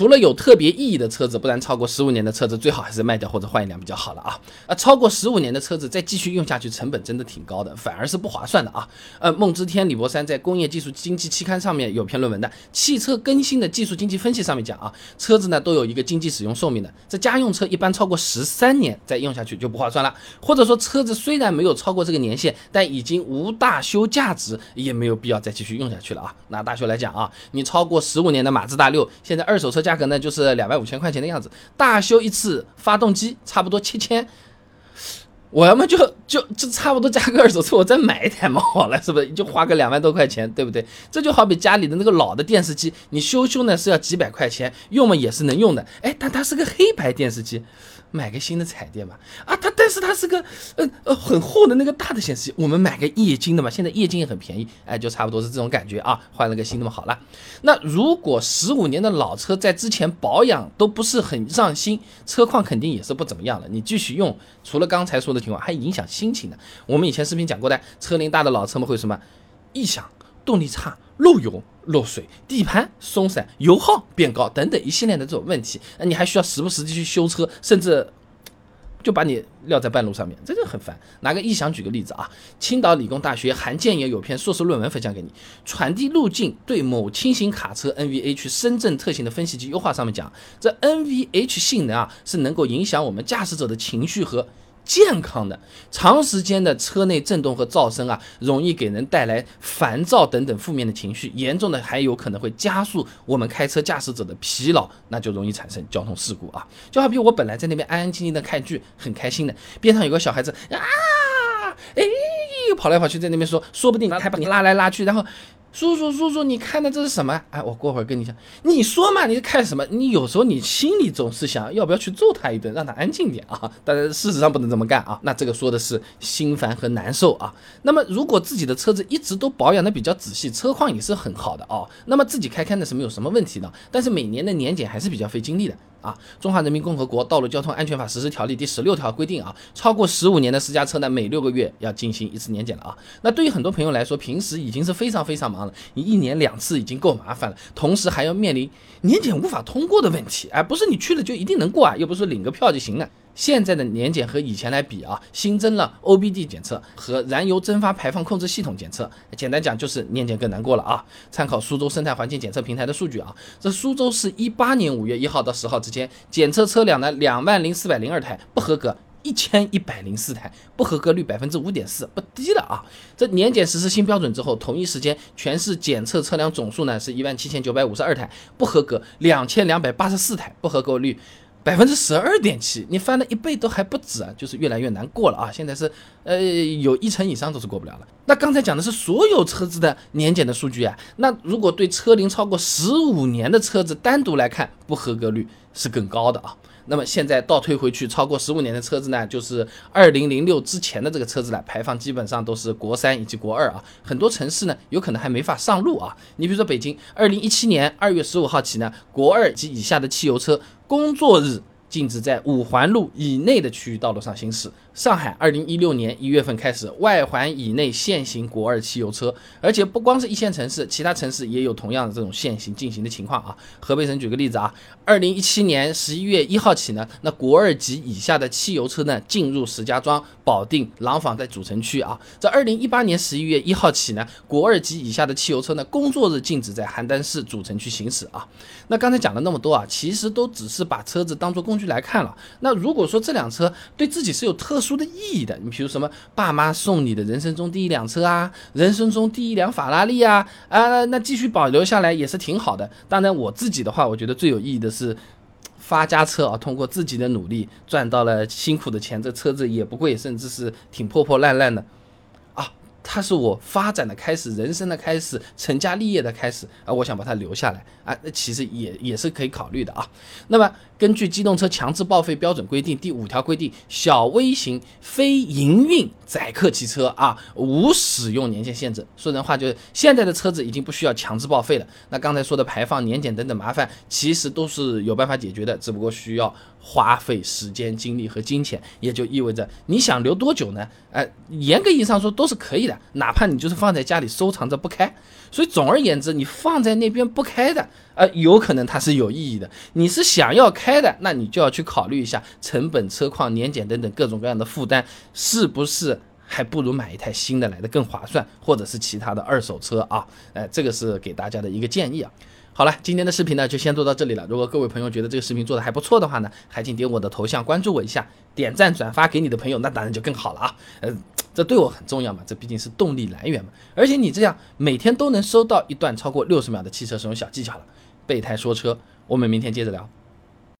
除了有特别意义的车子，不然超过十五年的车子最好还是卖掉或者换一辆比较好了啊。啊，超过十五年的车子再继续用下去，成本真的挺高的，反而是不划算的啊。呃，孟之天、李博山在《工业技术经济期刊》上面有篇论文的《汽车更新的技术经济分析》上面讲啊，车子呢都有一个经济使用寿命的，这家用车一般超过十三年再用下去就不划算了，或者说车子虽然没有超过这个年限，但已经无大修价值，也没有必要再继续用下去了啊。拿大修来讲啊，你超过十五年的马自达六，现在二手车价价格呢就是两万五千块钱的样子，大修一次发动机差不多七千。我要么就就就差不多加个二手车，我再买一台嘛，好了，是不是？就花个两万多块钱，对不对？这就好比家里的那个老的电视机，你修修呢是要几百块钱，用嘛也是能用的，哎，但它是个黑白电视机。买个新的彩电吧，啊，它但是它是个，呃呃很厚的那个大的显示器，我们买个液晶的嘛，现在液晶也很便宜，哎，就差不多是这种感觉啊，换了个新的嘛，好了。那如果十五年的老车在之前保养都不是很上心，车况肯定也是不怎么样了。你继续用，除了刚才说的情况，还影响心情的。我们以前视频讲过的，车龄大的老车嘛会什么异响、动力差、漏油。漏水、底盘松散、油耗变高等等一系列的这种问题，那你还需要时不时的去修车，甚至就把你撂在半路上面，这就很烦。拿个异响举个例子啊，青岛理工大学韩建也有篇硕士论文分享给你，传递路径对某轻型卡车 NVH 深圳特性的分析及优化，上面讲这 NVH 性能啊是能够影响我们驾驶者的情绪和。健康的长时间的车内震动和噪声啊，容易给人带来烦躁等等负面的情绪，严重的还有可能会加速我们开车驾驶者的疲劳，那就容易产生交通事故啊。就好比我本来在那边安安静静的看剧，很开心的，边上有个小孩子啊，哎，跑来跑去在那边说，说不定还把你拉来拉去，然后。叔叔，叔叔，你看的这是什么？哎，我过会儿跟你讲。你说嘛，你是看什么？你有时候你心里总是想要不要去揍他一顿，让他安静点啊。但是事实上不能这么干啊。那这个说的是心烦和难受啊。那么如果自己的车子一直都保养的比较仔细，车况也是很好的哦，那么自己开开呢是没有什么问题的。但是每年的年检还是比较费精力的。啊，《中华人民共和国道路交通安全法实施条例》第十六条规定啊，超过十五年的私家车呢，每六个月要进行一次年检了啊。那对于很多朋友来说，平时已经是非常非常忙了，你一年两次已经够麻烦了，同时还要面临年检无法通过的问题，哎，不是你去了就一定能过啊，又不是领个票就行了。现在的年检和以前来比啊，新增了 OBD 检测和燃油蒸发排放控制系统检测。简单讲就是年检更难过了啊。参考苏州生态环境检测平台的数据啊，这苏州市一八年五月一号到十号之间检测车辆呢两万零四百零二台，不合格一千一百零四台，不合格率百分之五点四，不低了啊。这年检实施新标准之后，同一时间全市检测车辆总数呢是一万七千九百五十二台，不合格两千两百八十四台，不合格率。百分之十二点七，你翻了一倍都还不止啊，就是越来越难过了啊！现在是，呃，有一成以上都是过不了了。那刚才讲的是所有车子的年检的数据啊，那如果对车龄超过十五年的车子单独来看，不合格率是更高的啊。那么现在倒推回去，超过十五年的车子呢，就是二零零六之前的这个车子了，排放基本上都是国三以及国二啊，很多城市呢有可能还没法上路啊。你比如说北京，二零一七年二月十五号起呢，国二及以下的汽油车。工作日禁止在五环路以内的区域道路上行驶。上海二零一六年一月份开始，外环以内限行国二汽油车，而且不光是一线城市，其他城市也有同样的这种限行进行的情况啊。河北省举个例子啊，二零一七年十一月一号起呢，那国二级以下的汽油车呢进入石家庄、保定、廊坊在主城区啊。在二零一八年十一月一号起呢，国二级以下的汽油车呢工作日禁止在邯郸市主城区行驶啊。那刚才讲了那么多啊，其实都只是把车子当做工具来看了。那如果说这辆车对自己是有特殊，的意义的，你比如什么爸妈送你的人生中第一辆车啊，人生中第一辆法拉利啊，啊，那继续保留下来也是挺好的。当然我自己的话，我觉得最有意义的是发家车啊，通过自己的努力赚到了辛苦的钱，这车子也不贵，甚至是挺破破烂烂的。它是我发展的开始，人生的开始，成家立业的开始啊！我想把它留下来啊，那其实也也是可以考虑的啊。那么根据机动车强制报废标准规定第五条规定，小微型非营运载客汽车啊，无使用年限限制。说人话就是，现在的车子已经不需要强制报废了。那刚才说的排放、年检等等麻烦，其实都是有办法解决的，只不过需要花费时间、精力和金钱，也就意味着你想留多久呢？呃，严格意义上说都是可以的，哪怕你就是放在家里收藏着不开。所以总而言之，你放在那边不开的，呃，有可能它是有意义的。你是想要开的，那你就要去考虑一下成本、车况、年检等等各种各样的负担，是不是还不如买一台新的来的更划算，或者是其他的二手车啊？呃，这个是给大家的一个建议啊。好了，今天的视频呢就先做到这里了。如果各位朋友觉得这个视频做的还不错的话呢，还请点我的头像关注我一下，点赞转发给你的朋友，那当然就更好了啊。呃，这对我很重要嘛，这毕竟是动力来源嘛。而且你这样每天都能收到一段超过六十秒的汽车使用小技巧了。备胎说车，我们明天接着聊。